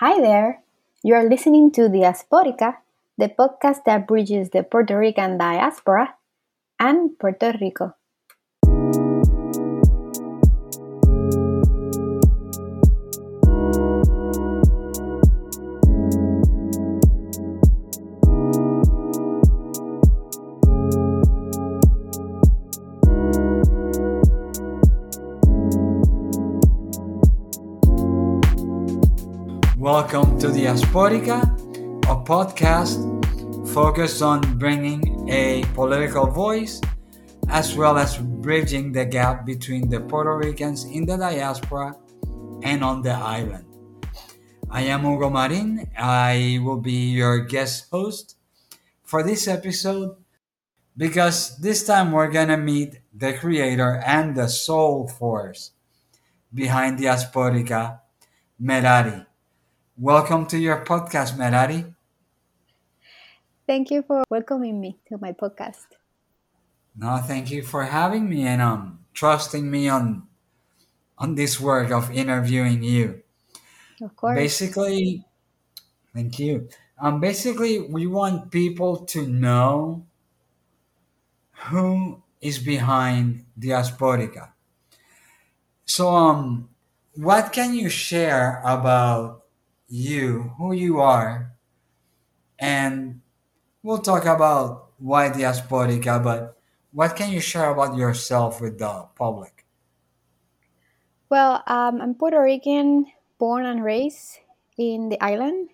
Hi there! You are listening to Diasporica, the podcast that bridges the Puerto Rican diaspora and Puerto Rico. Welcome to Diasporica, a podcast focused on bringing a political voice as well as bridging the gap between the Puerto Ricans in the diaspora and on the island. I am Hugo Marin. I will be your guest host for this episode because this time we're gonna meet the creator and the soul force behind Diasporica, Merari. Welcome to your podcast, Merari. Thank you for welcoming me to my podcast. No, thank you for having me and um trusting me on on this work of interviewing you. Of course. Basically, thank you. Um, basically, we want people to know who is behind Diasporica. So, um, what can you share about you, who you are, and we'll talk about why Diasporica, but what can you share about yourself with the public? Well, um, I'm Puerto Rican, born and raised in the island,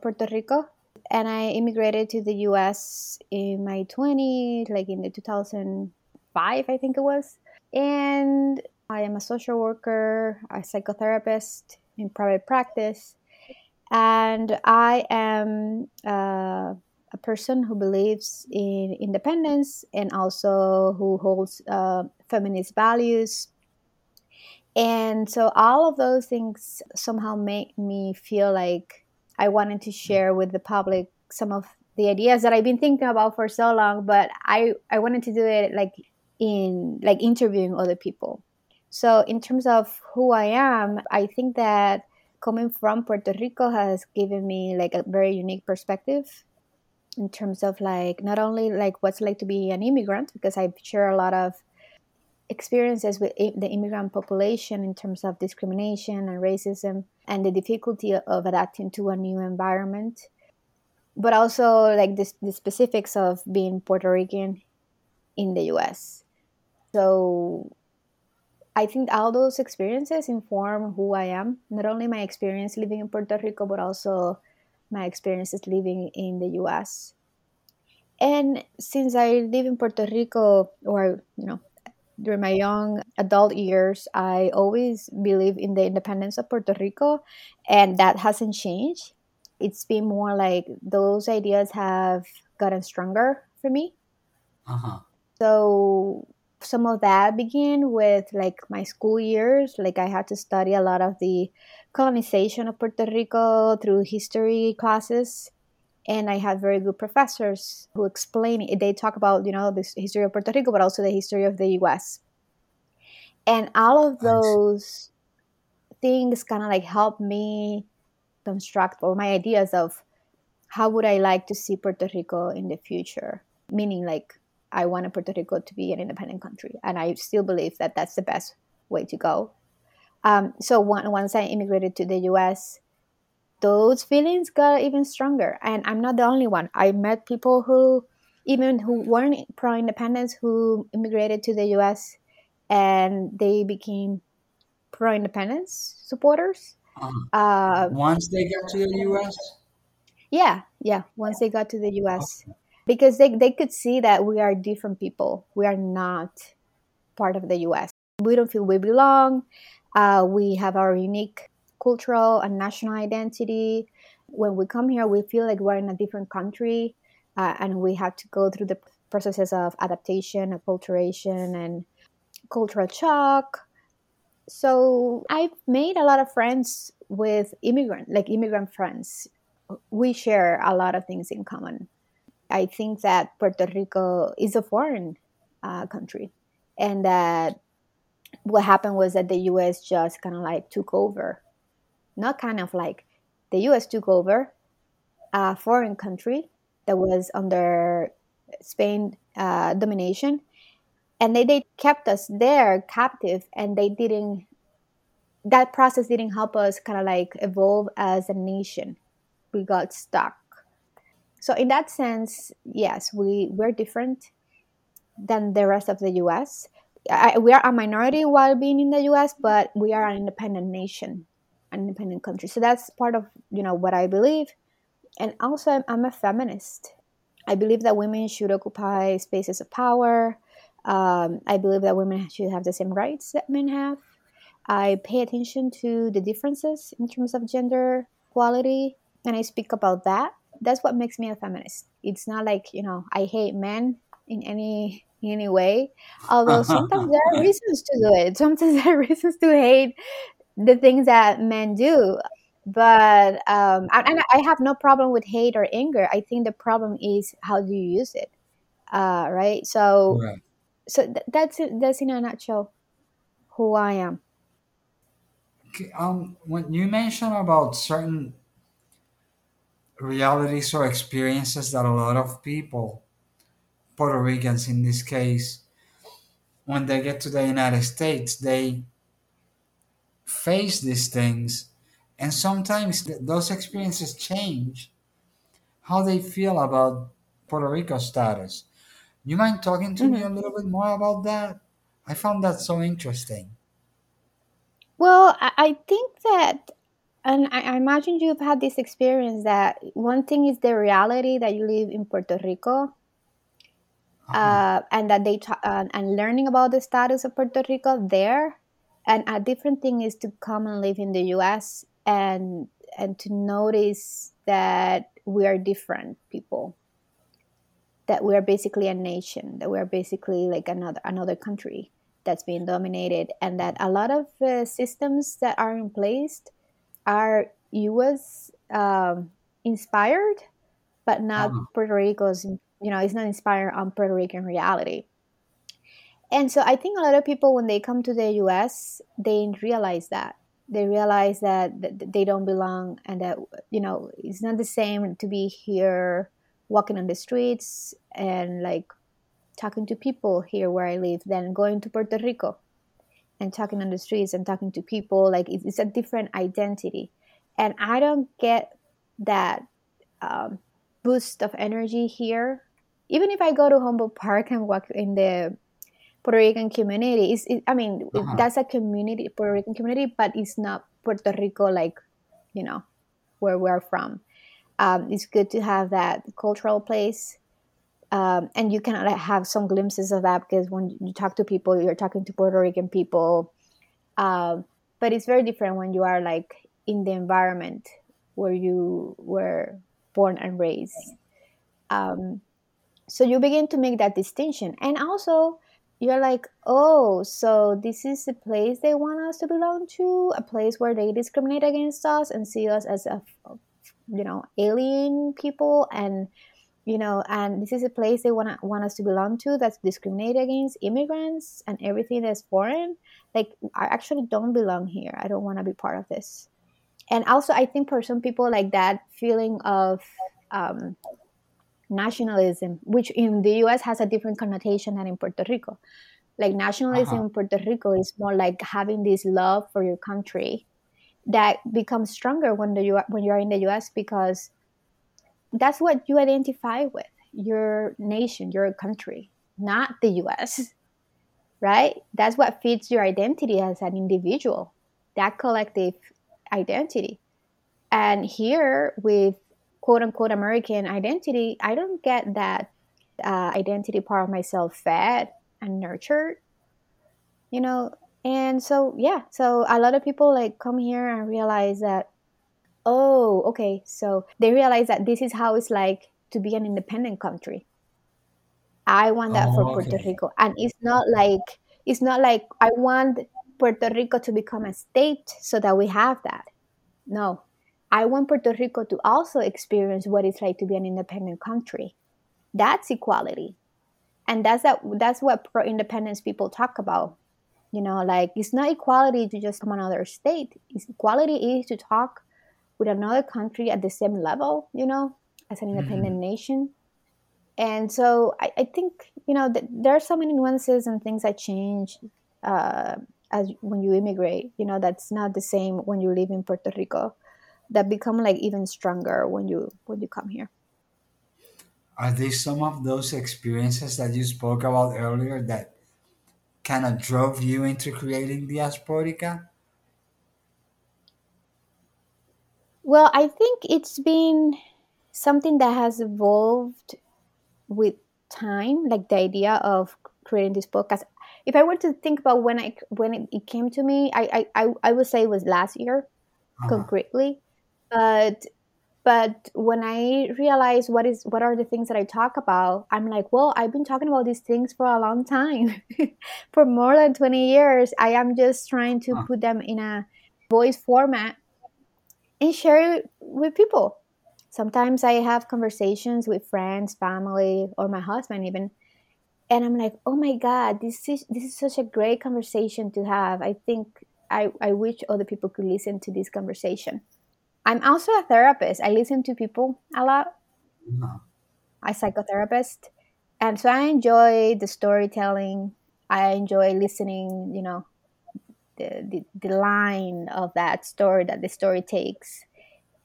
Puerto Rico, and I immigrated to the US in my 20s, like in the 2005, I think it was. And I am a social worker, a psychotherapist in private practice, and I am uh, a person who believes in independence and also who holds uh, feminist values. And so all of those things somehow make me feel like I wanted to share with the public some of the ideas that I've been thinking about for so long, but I, I wanted to do it like in like interviewing other people. So in terms of who I am, I think that coming from Puerto Rico has given me like a very unique perspective in terms of like not only like what's like to be an immigrant because I share a lot of experiences with the immigrant population in terms of discrimination and racism and the difficulty of adapting to a new environment but also like this, the specifics of being Puerto Rican in the US. So I think all those experiences inform who I am, not only my experience living in Puerto Rico, but also my experiences living in the US. And since I live in Puerto Rico, or, you know, during my young adult years, I always believe in the independence of Puerto Rico, and that hasn't changed. It's been more like those ideas have gotten stronger for me. Uh-huh. So some of that began with like my school years. Like I had to study a lot of the colonization of Puerto Rico through history classes. And I had very good professors who explain it. They talk about, you know, the history of Puerto Rico, but also the history of the US. And all of Nice. those things kind of like helped me construct or my ideas of how would I like to see Puerto Rico in the future? Meaning, like, I wanted Puerto Rico to be an independent country, and I still believe that that's the best way to go. Um, so one, once I immigrated to the U.S., those feelings got even stronger, and I'm not the only one. I met people who, even who weren't pro-independence, who immigrated to the U.S. and they became pro-independence supporters. Uh-huh. Uh, Once they got to the US? yeah, yeah. Once they got to the U.S. because they, they could see that we are different people. We are not part of the US. We don't feel we belong. Uh, we have our unique cultural and national identity. When we come here, we feel like we're in a different country uh, and we have to go through the processes of adaptation, acculturation, and cultural shock. So I've made a lot of friends with immigrant, like immigrant friends. We share a lot of things in common. I think that Puerto Rico is a foreign uh, country, and that what happened was that the U.S. just kind of like took over, not kind of like the US took over a foreign country that was under Spain uh, domination, and they, they kept us there captive, and they didn't. That process didn't help us kind of like evolve as a nation. We got stuck. So in that sense, yes, we we're different than the rest of the U.S. I, we are a minority while being in the U.S., but we are an independent nation, an independent country. So that's part of you know what I believe, and also I'm, I'm a feminist. I believe that women should occupy spaces of power. Um, I believe that women should have the same rights that men have. I pay attention to the differences in terms of gender equality, and I speak about that. That's what makes me a feminist. It's not like you know I hate men in any in any way. Although sometimes there are reasons to do it. Sometimes there are reasons to hate the things that men do. But um, and I have no problem with hate or anger. I think the problem is how do you use it, uh, right? So, Right. so th- that's it- that's in a nutshell who I am. Um, when you mentioned about certain realities or experiences that a lot of people, Puerto Ricans in this case, when they get to the United States, they face these things, and sometimes th- those experiences change how they feel about Puerto Rico status. You mind talking to me Mhm. a little bit more about that? I found that so interesting. Well, I think that, and I, I imagine you've had this experience that one thing is the reality that you live in Puerto Rico, Uh-huh. uh, and that they ta- uh, and learning about the status of Puerto Rico there, and a different thing is to come and live in the U.S. and and to notice that we are different people, that we are basically a nation, that we are basically like another another country that's being dominated, and that a lot of uh, systems that are in place are U.S. Um, inspired, but not Uh-huh. Puerto Rico's. You know, it's not inspired on Puerto Rican reality. And so I think a lot of people, when they come to the US, they realize that. They realize that th- they don't belong and that, you know, it's not the same to be here walking on the streets and like talking to people here where I live than going to Puerto Rico and talking on the streets and talking to people. Like it's, it's a different identity. And I don't get that um, boost of energy here. Even if I go to Humboldt Park and walk in the Puerto Rican community. It's, it, I mean, Uh-huh. that's a community, Puerto Rican community, but it's not Puerto Rico like, you know, where we're from. Um, it's good to have that cultural place. Um, and you can like, have some glimpses of that because when you talk to people, you're talking to Puerto Rican people. Um, but it's very different when you are like in the environment where you were born and raised. Um, so you begin to make that distinction. And also, you're like, oh, so this is a place they want us to belong to, a place where they discriminate against us and see us as a, you know, alien people, and you know, and this is a place they want want us to belong to that's discriminated against immigrants and everything that's foreign. Like, I actually don't belong here. I don't want to be part of this. And also, I think for some people, like that feeling of um, nationalism, which in the US has a different connotation than in Puerto Rico. Like nationalism Uh-huh. in Puerto Rico is more like having this love for your country that becomes stronger when the when you are in the US because that's what you identify with your nation, your country, not the US, right? That's what feeds your identity as an individual, that collective identity. And here with quote unquote American identity, I don't get that uh, identity part of myself fed and nurtured, you know. And so, yeah, so a lot of people like come here and realize that, oh, okay, so they realize that this is how it's like to be an independent country. I want that for Oh, Puerto okay. Rico. And it's not like, it's not like I want Puerto Rico to become a state so that we have that. No, I want Puerto Rico to also experience what it's like to be an independent country. That's equality. And that's that that's what pro independence people talk about. You know, like it's not equality to just come another state. It's equality is to talk with another country at the same level, you know, as an independent mm-hmm. nation. And so I, I think, you know, th- there are so many nuances and things that change uh, as when you immigrate, you know, that's not the same when you live in Puerto Rico that become like even stronger when you when you come here. Are these some of those experiences that you spoke about earlier that kind of drove you into creating Diasporica? Well, I think it's been something that has evolved with time, like the idea of creating this podcast. If I were to think about when I when it, it came to me, I, I I would say it was last year, uh-huh. concretely. But but when I realize what is what are the things that I talk about, I'm like, well, I've been talking about these things for a long time, for more than twenty years. I am just trying to huh. put them in a voice format and share it with people. Sometimes I have conversations with friends, family, or my husband even, and I'm like, oh my god, this is this is such a great conversation to have. I think I, I wish other people could listen to this conversation. I'm also a therapist. I listen to people a lot. Uh-huh. I psychotherapist, and so I enjoy the storytelling. I enjoy listening. You know, the, the, the line of that story that the story takes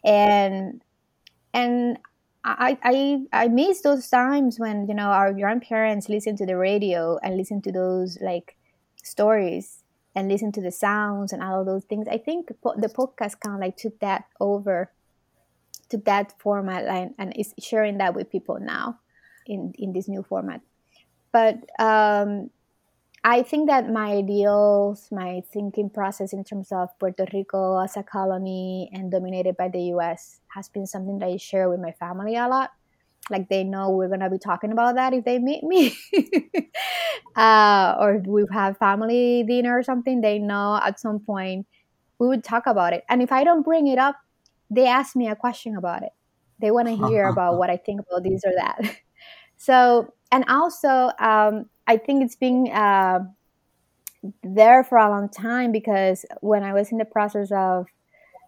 and and I, I I miss those times when you know our grandparents listen to the radio and listen to those like stories and listen to the sounds and all those things. I think the podcast kind of like took that over, took that format and, and is sharing that with people now in in this new format. But um, I think that my ideals, my thinking process in terms of Puerto Rico as a colony and dominated by the US has been something that I share with my family a lot. Like they know we're gonna be talking about that if they meet me, uh, or we have family dinner or something. They know at some point we would talk about it. And if I don't bring it up, they ask me a question about it. They want to hear about what I think about this or that. so, and also, um, I think it's been uh, there for a long time because when I was in the process of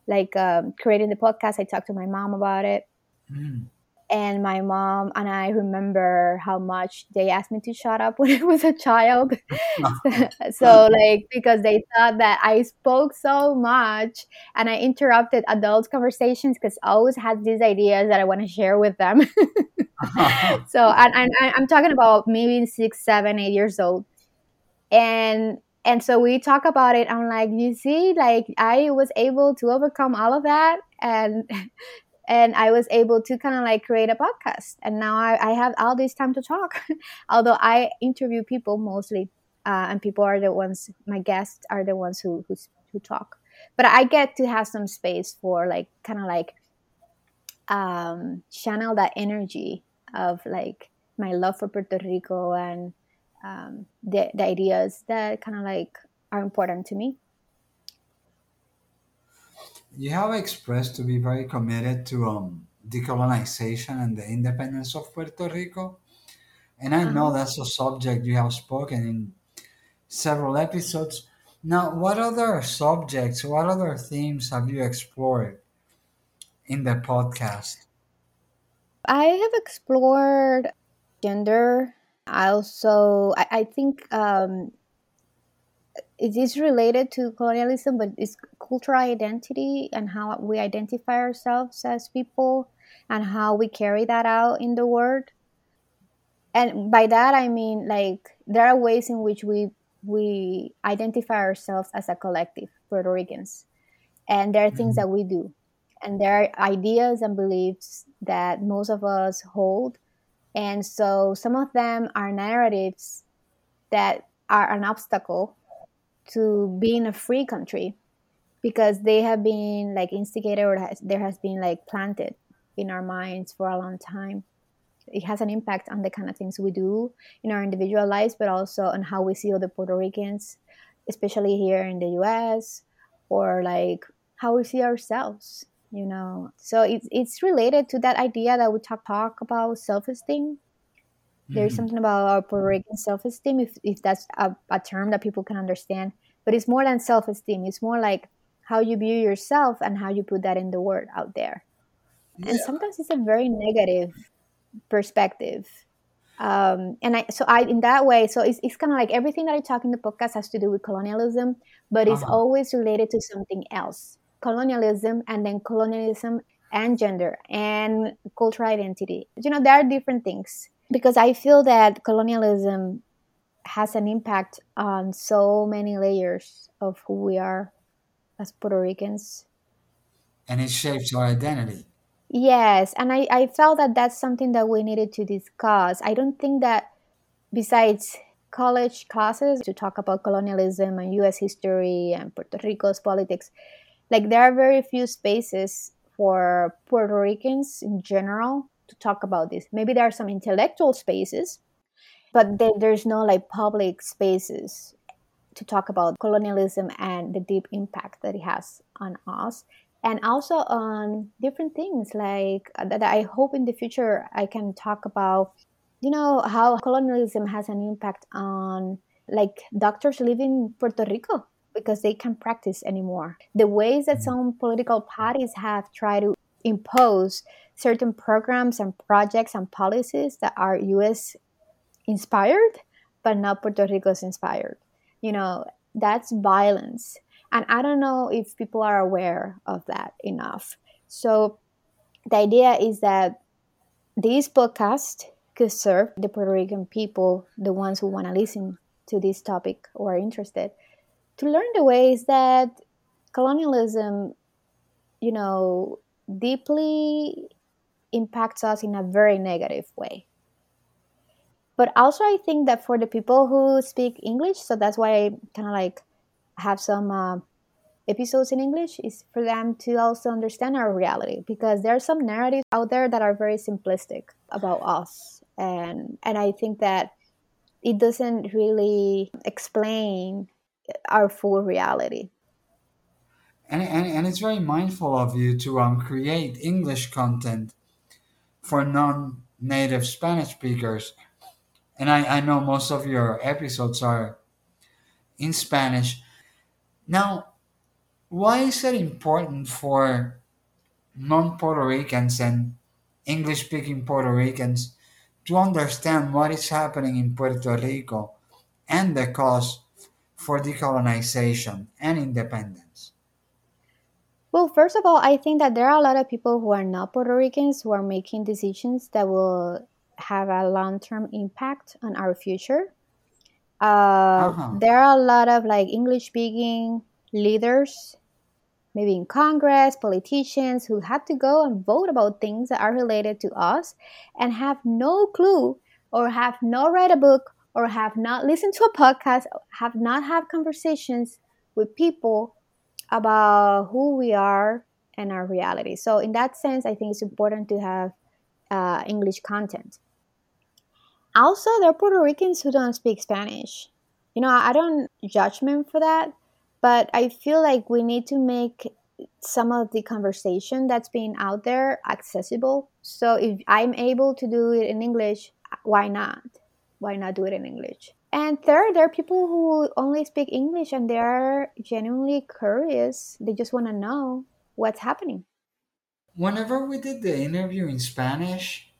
like um, creating the podcast, I talked to my mom about it. Mm. And my mom and I remember how much they asked me to shut up when I was a child. so, like, because they thought that I spoke so much and I interrupted adult conversations because I always had these ideas that I want to share with them. so and, and i'm talking about maybe six seven eight years old and and so we talk about it i'm like you see like i was able to overcome all of that and and i was able to kind of like create a podcast. And now I, I have all this time to talk. Although i interview people mostly uh, and people are the ones my guests are the ones who who, who talk. But i get to have some space for like kind of like um, channel that energy of like my love for Puerto Rico and um, the, the ideas that kind of like are important to me. You have expressed to be very committed to um, decolonization and the independence of Puerto Rico. And I know uh-huh. that's a subject you have spoken in several episodes. Now, what other subjects, what other themes have you explored in the podcast? I have explored gender. I also, I, I think um, it is related to colonialism, but it's cultural identity and how we identify ourselves as people and how we carry that out in the world. And by that, I mean like there are ways in which we we identify ourselves as a collective Puerto Ricans, and there are things mm-hmm. that we do and there are ideas and beliefs that most of us hold and so some of them are narratives that are an obstacle to being a free country because they have been like instigated or has, there has been like planted in our minds for a long time. It has an impact on the kind of things we do in our individual lives but also on how we see other puerto ricans especially here in the us or like how we see ourselves you know? So it's it's related to that idea that we talk talk about self-esteem mm-hmm. there's something about our puerto rican self-esteem if, if that's a, a term that people can understand but it's more than self-esteem it's more like how you view yourself and how you put that in the world out there. And sometimes it's a very negative perspective. Um, and I, so I, in that way, so it's, it's kind of like everything that I talk in the podcast has to do with colonialism, but it's Uh-huh. always related to something else colonialism and then colonialism and gender and cultural identity. You know, there are different things because I feel that colonialism has an impact on so many layers of who we are as Puerto Ricans. And it shapes our identity. Yes, and I, I felt that that's something that we needed to discuss. I don't think that besides college classes to talk about colonialism and US history and Puerto Rico's politics, like there are very few spaces for Puerto Ricans in general to talk about this. Maybe there are some intellectual spaces, but there, there's no like public spaces to talk about colonialism and the deep impact that it has on us. And also on different things like uh, that i hope in the future i can talk about you know how colonialism has an impact on like doctors living in puerto rico because they can't practice anymore. The ways that some political parties have tried to impose certain programs and projects and policies that are us inspired but not puerto rico's inspired. You know that's violence. And i don't know if people are aware of that enough. So the idea is that this podcast could serve the puerto rican people the ones who want to listen to this topic or are interested to learn the ways that colonialism you know deeply impacts us in a very negative way. But also i think that for the people who speak english so that's why i kind of like have some uh, episodes in english is for them to also understand our reality because there are some narratives out there that are very simplistic about us. And and i think that it doesn't really explain our full reality And, and, and it's very mindful of you to um, create English content for non native Spanish speakers. And I, I know most of your episodes are in Spanish. Now, why is it important for non Puerto Ricans and English speaking Puerto Ricans to understand what is happening in Puerto Rico and the cause for decolonization and independence? Well, first of all, I think that there are a lot of people who are not Puerto Ricans who are making decisions that will have a long term impact on our future. Uh, Uh-huh. there are a lot of like English speaking leaders, maybe in Congress, politicians who had to go and vote about things that are related to us and have no clue or have not read a book or have not listened to a podcast, have not had conversations with people about who we are and our reality. So, in that sense, I think it's important to have uh, English content. Also, there are Puerto Ricans who don't speak Spanish. You know, I don't them for that, but I feel like we need to make some of the conversation that's being out there accessible. So, if I'm able to do it in English, why not? Why not do it in English? And third, there are people who only speak English and they're genuinely curious. They just want to know what's happening. Whenever we did the interview in Spanish,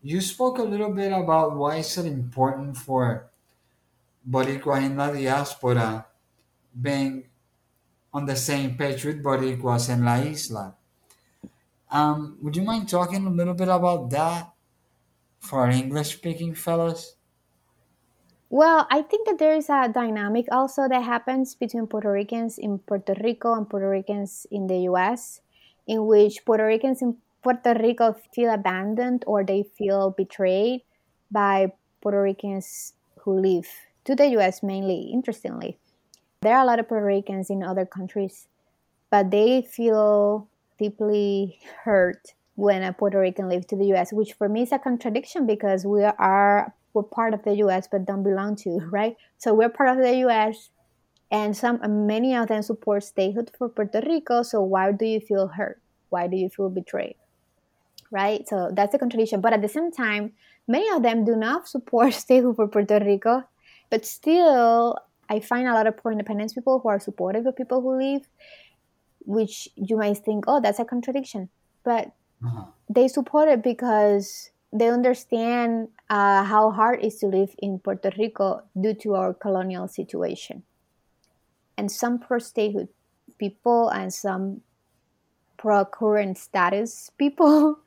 you spoke a little bit about why is it important for Boricua in la diaspora being on the same page with Boricuas en la isla. Um, would you mind talking a little bit about that for our English speaking fellows? Well, I think that there is a dynamic also that happens between Puerto Ricans in Puerto Rico and Puerto Ricans in the US, in which Puerto Ricans in Puerto Rico feel abandoned or they feel betrayed by Puerto Ricans who live to the US mainly, interestingly. There are a lot of Puerto Ricans in other countries, but they feel deeply hurt when a Puerto Rican lives to the US, which for me is a contradiction because we are we're part of the US but don't belong to, right? So we're part of the US and some many of them support statehood for Puerto Rico, so why do you feel hurt? Why do you feel betrayed? Right? So that's a contradiction. But at the same time, many of them do not support statehood for Puerto Rico, but still I find a lot of pro independence people who are supportive of people who leave which you might think, oh, that's a contradiction. But Uh-huh. they support it because they understand uh, how hard it is to live in Puerto Rico due to our colonial situation. And some pro statehood people and some pro current status people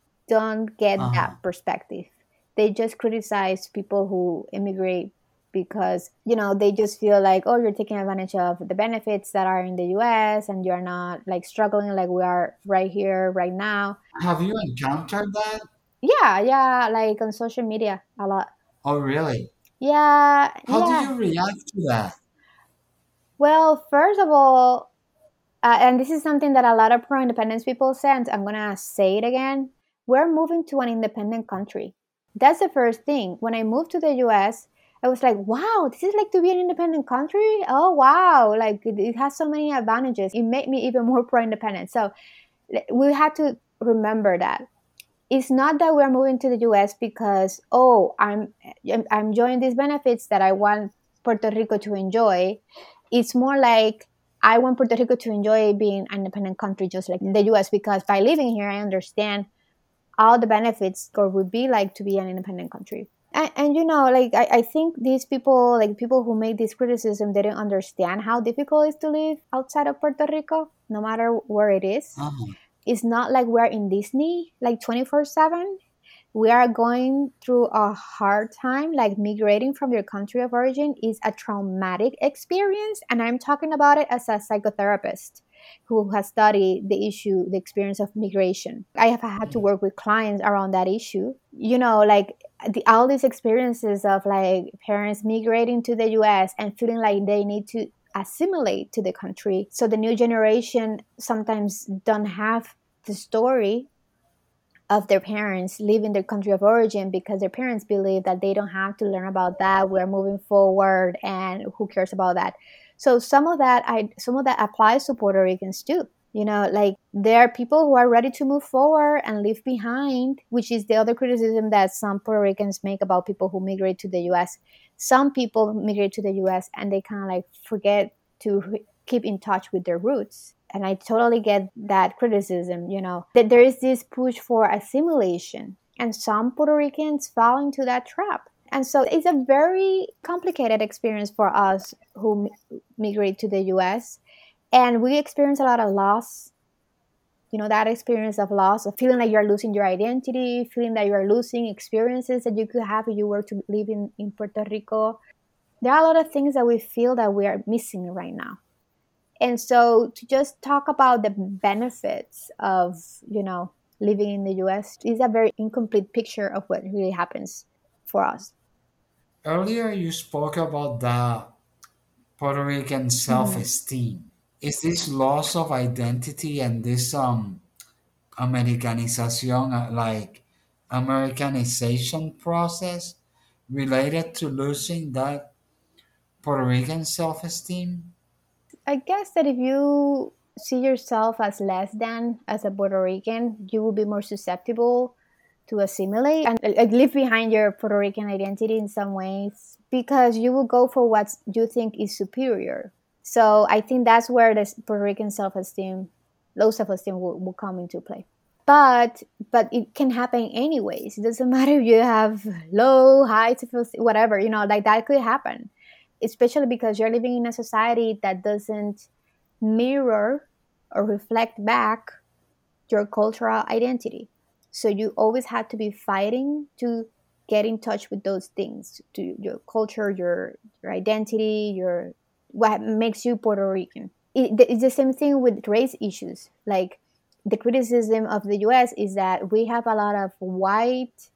don't get Uh-huh. that perspective. They just criticize people who immigrate because you know they just feel like oh you're taking advantage of the benefits that are in the US and you're not like struggling like we are right here right now. Have you encountered that? Yeah, yeah, like on social media a lot. Oh, really? Yeah, How yeah. do you react to that? Well, first of all, uh, and this is something that a lot of pro independence people say, and I'm gonna say it again. We're moving to an independent country. That's the first thing. When I moved to the US, I was like, wow, this is like to be an independent country? Oh, wow. Like it, it has so many advantages. It made me even more pro independent. So we had to remember that. It's not that we're moving to the US because, oh, I'm, I'm enjoying these benefits that I want Puerto Rico to enjoy. It's more like I want Puerto Rico to enjoy being an independent country just like the US because by living here, I understand all the benefits or would be like to be an independent country. And, and you know, like I, I think these people, like people who make this criticism, they don't understand how difficult it is to live outside of Puerto Rico, no matter where it is. Uh-huh. It's not like we're in Disney, like 24 7 we are going through a hard time like migrating from your country of origin is a traumatic experience and i'm talking about it as a psychotherapist who has studied the issue the experience of migration. I have had to mm. work with clients around that issue. You know like the, all these experiences of like parents migrating to the us and feeling like they need to assimilate to the country. So the new generation sometimes don't have the story of their parents leaving their country of origin because their parents believe that they don't have to learn about that. We're moving forward and who cares about that? So some of that i some of that applies to puerto ricans too. You know like there are people who are ready to move forward and leave behind which is the other criticism that some puerto ricans make about people who migrate to the us some people migrate to the us and they kind of like forget to keep in touch with their roots and I totally get that criticism, you know, that there is this push for assimilation, and some Puerto Ricans fall into that trap. And so it's a very complicated experience for us who migrate to the US. And we experience a lot of loss. You know, that experience of loss, of feeling like you're losing your identity, feeling that you're losing experiences that you could have if you were to live in, in Puerto Rico. There are a lot of things that we feel that we are missing right now and so to just talk about the benefits of you know living in the us is a very incomplete picture of what really happens for us Earlier, you spoke about the Puerto Rican mm-hmm. self-esteem. Is this loss of identity and this um Americanización, uh, like Americanization process, related to losing that Puerto Rican self-esteem? i guess that if you see yourself as less than as a puerto rican you will be more susceptible to assimilate and like, leave behind your puerto rican identity in some ways because you will go for what you think is superior so i think that's where the puerto rican self-esteem low self-esteem will, will come into play. But but it can happen anyways. It doesn't matter if you have low high whatever you know like that could happen. Especially because you're living in a society that doesn't mirror or reflect back your cultural identity. So you always have to be fighting to get in touch with those things to your culture your your identity your what makes you puerto rican. It, it's the same thing with race issues. Like the criticism of the us is that we have a lot of white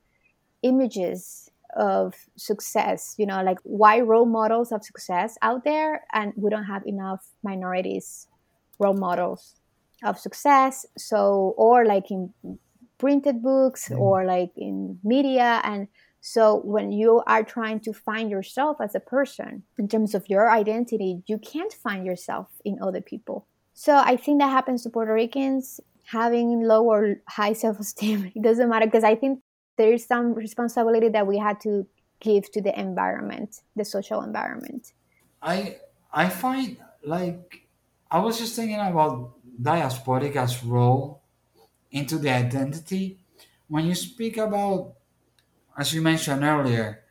images of success you know like white role models of success out there and we don't have enough minorities role models of success. So or like in printed books mm. or like in media and so when you are trying to find yourself as a person in terms of your identity you can't find yourself in other people. So i think that happens to puerto ricans. Having low or high self-esteem it doesn't matter because i think there is some responsibility that we had to give to the environment the social environment. I I find like I was just thinking about diasporica's role into the identity. When you speak about, as you mentioned earlier,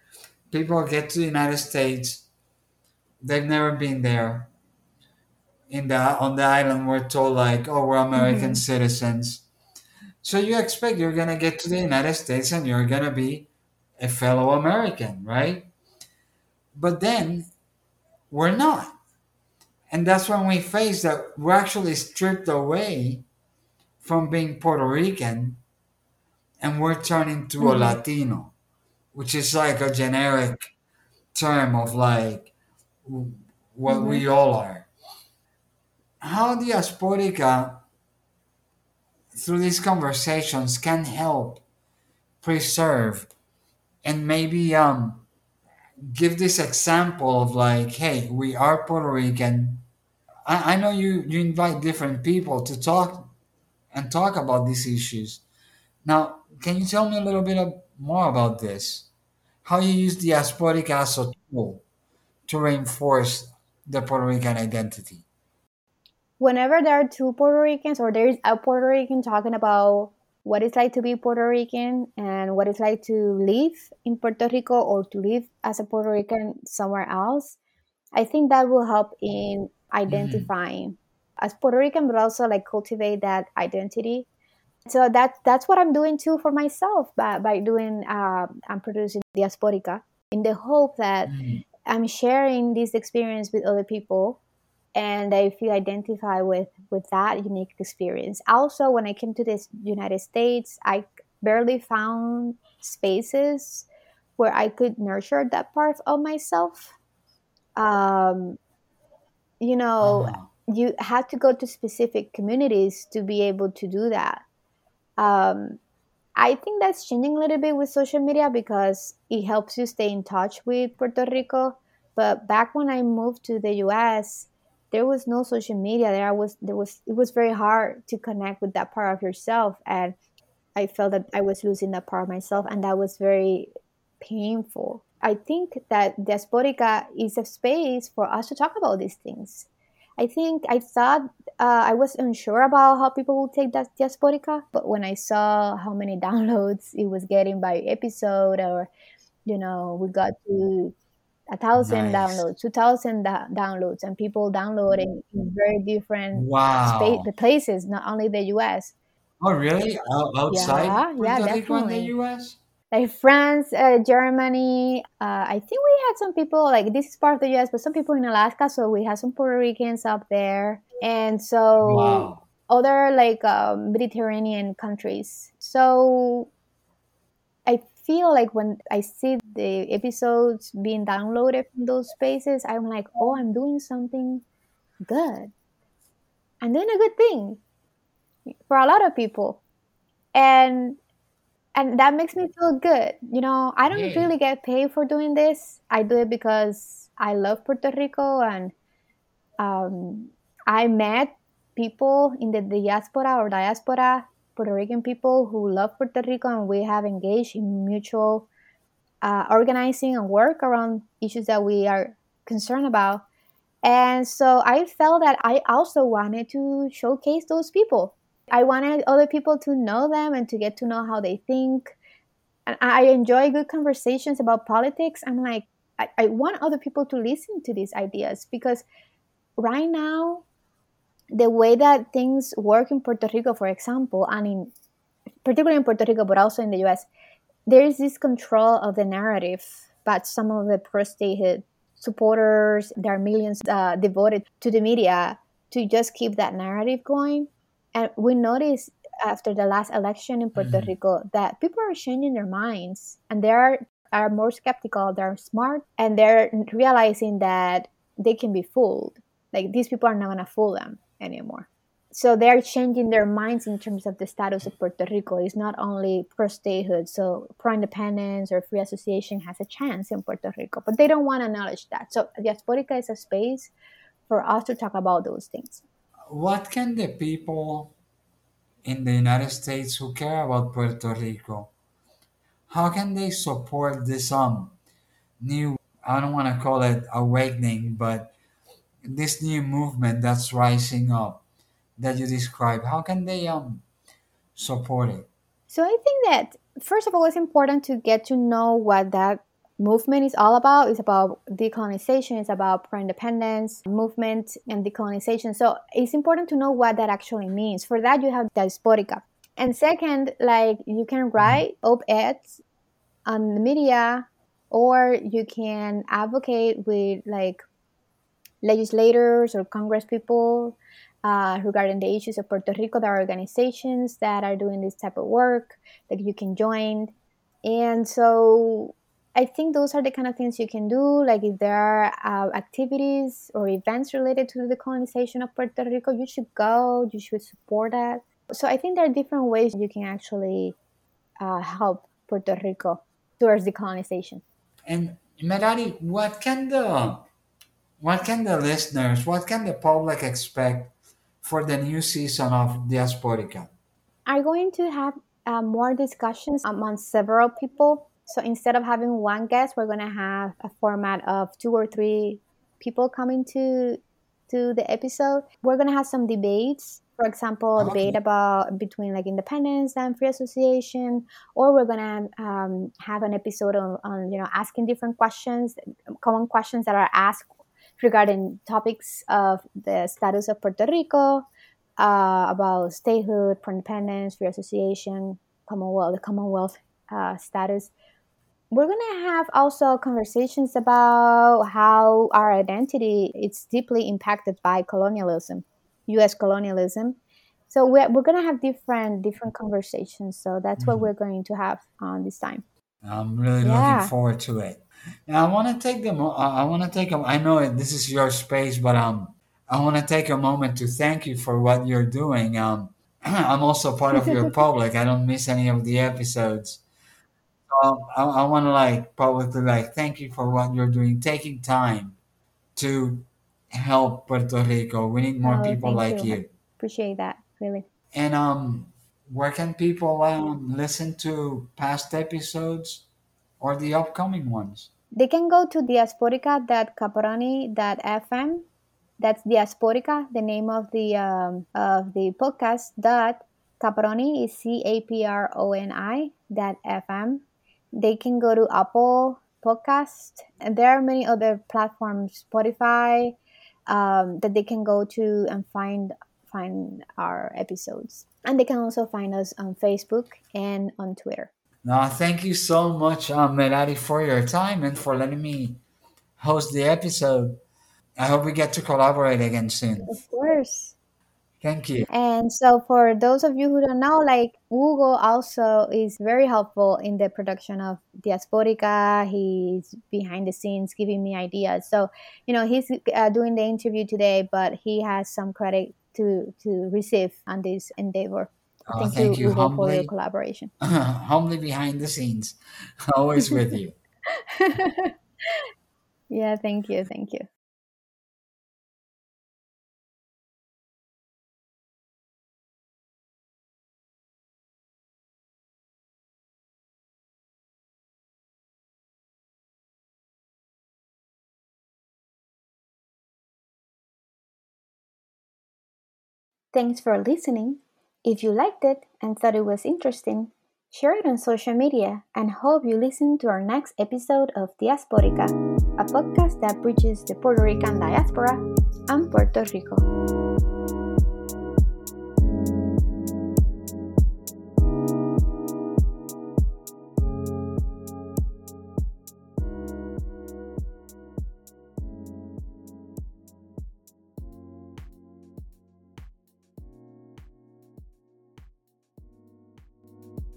people get to the United States, they've never been there. In the on the island, we're told like, oh, we're American Mm-hmm. citizens. So you expect you're gonna get to the United States and you're gonna be a fellow American, right? But then we're not. And that's when we face that we're actually stripped away from being Puerto Rican and we're turned into a Mm-hmm. Latino, which is like a generic term of like what Mm-hmm. we all are. How Diasporica, through these conversations, can help preserve and maybe um, give this example of like, hey, we are Puerto Rican. I, I know you, you invite different people to talk and talk about these issues. Now, can you tell me a little bit of, more about this? How you use Diasporica as a tool to reinforce the Puerto Rican identity? Whenever there are two Puerto Ricans or there is a Puerto Rican talking about what it's like to be Puerto Rican and what it's like to live in Puerto Rico or to live as a Puerto Rican somewhere else, I think that will help in Mhm. identifying as Puerto Rican, but also like cultivate that identity. So that that's what I'm doing too for myself by, by doing uh, I'm producing Diasporica in the hope that Mhm. I'm sharing this experience with other people and I feel identified with with that unique experience. Also, when I came to the United States, I barely found spaces where I could nurture that part of myself. Um, you know, Uh-huh. you had to go to specific communities to be able to do that. Um, I think that's changing a little bit with social media because it helps you stay in touch with Puerto Rico. But back when I moved to the US, there was no social media. There was there was it was very hard to connect with that part of yourself, and I felt that I was losing that part of myself, and that was very painful. I think that Diasporica is a space for us to talk about these things. I think I thought uh, I was unsure about how people would take that Diasporica, but when I saw how many downloads it was getting by episode, or you know, we got to a thousand Nice. downloads, two thousand da- downloads, and people downloading in very different Wow. the places, not only the U.S. Oh, really? Out- outside Yeah, yeah, and the. U.S.? Like France, uh, Germany. Uh, I think we had some people like this is part of the U.S., but some people in Alaska. So we had some Puerto Ricans up there, and so Wow. other like um, Mediterranean countries. So I feel like when I see the episodes being downloaded from those spaces, I'm like, oh, I'm doing something good. I'm doing a good thing for a lot of people, and and that makes me feel good. You know, I don't Hey. really get paid for doing this. I do it because I love Puerto Rico and um, I met people in the diaspora or diaspora, Puerto Rican people who love Puerto Rico, and we have engaged in mutual uh, organizing and work around issues that we are concerned about. And so I felt that I also wanted to showcase those people. I wanted other people to know them and to get to know how they think, and I enjoy good conversations about politics. I'm like, I, I want other people to listen to these ideas because right now, the way that things work in Puerto Rico, for example, and in particularly in Puerto Rico, but also in the US, there is this control of the narrative. But some of the pro-statehood supporters, there are millions uh, devoted to the media to just keep that narrative going. And we noticed after the last election in Puerto Mhm. Rico that people are changing their minds and they are, are more skeptical, they're smart, and they're realizing that they can be fooled. Like these people are not going to fool them anymore so they're changing their minds in terms of the status of Puerto Rico. It's not only pro statehood, so pro independence or free association has a chance in Puerto Rico, but they don't want to acknowledge that. So Diasporica is a space for us to talk about those things. What can the people in the United States who care about Puerto Rico, how can they support this um new I don't want to call it awakening, but this new movement that's rising up that you describe? How can they um support it? So I think that first of all, it's important to get to know what that movement is all about. It's about decolonization. It's about pro-independence movement and decolonization. So it's important to know what that actually means. For that, you have diasporica. And second, like you can write op-eds on the media, or you can advocate with like legislators or congress people uh, regarding the issues of Puerto Rico. There are organizations that are doing this type of work that you can join. And so I think those are the kind of things you can do. Like if there are uh, activities or events related to the colonization of Puerto Rico, you should go, you should support that. So I think there are different ways you can actually uh, help Puerto Rico towards decolonization. And Merari, what can the what can the listeners, what can the public expect for the new season of Diasporica? Are going to have uh, more discussions among several people. So instead of having one guest, we're going to have a format of two or three people coming to to the episode. We're going to have some debates. For example, a debate about between like independence and free association, or we're gonna um, have an episode on, on you know asking different questions, common questions that are asked regarding topics of the status of Puerto Rico, uh, about statehood, independence, free association, Commonwealth, the Commonwealth uh, status. We're gonna have also conversations about how our identity is deeply impacted by colonialism, U.S. colonialism. So we're, we're gonna have different different conversations. So that's mm-hmm. what we're going to have on this time. I'm really yeah. looking forward to it. Now I want to take them. I want to take them. I know this is your space, but um, I want to take a moment to thank you for what you're doing. Um, I'm also part of your public. I don't miss any of the episodes. So I, I want to like publicly like thank you for what you're doing, taking time to help Puerto Rico. We need more oh, people like you. you. Appreciate that, really. And um, where can people um listen to past episodes or the upcoming ones? They can go to diasporica.caproni.fm. That's Diasporica, the name of the um, of the podcast. Dot Caproni is C A P R O N I dot FM. They can go to Apple Podcast, and there are many other platforms, Spotify, um, that they can go to and find find our episodes. And they can also find us on Facebook and on Twitter. No, thank you so much, um, Merari, for your time and for letting me host the episode. I hope we get to collaborate again soon. Of course. Thank you. And so, for those of you who don't know, like Hugo also is very helpful in the production of Diasporica. He's behind the scenes giving me ideas. So, you know, he's uh, doing the interview today, but he has some credit to to receive on this endeavor. Oh, thank, thank you, you humbly, for your collaboration. humbly behind the scenes, always with you. yeah, thank you, thank you. Thanks for listening. If you liked it and thought it was interesting, share it on social media and hope you listen to our next episode of Diasporica, a podcast that bridges the Puerto Rican diaspora and Puerto Rico.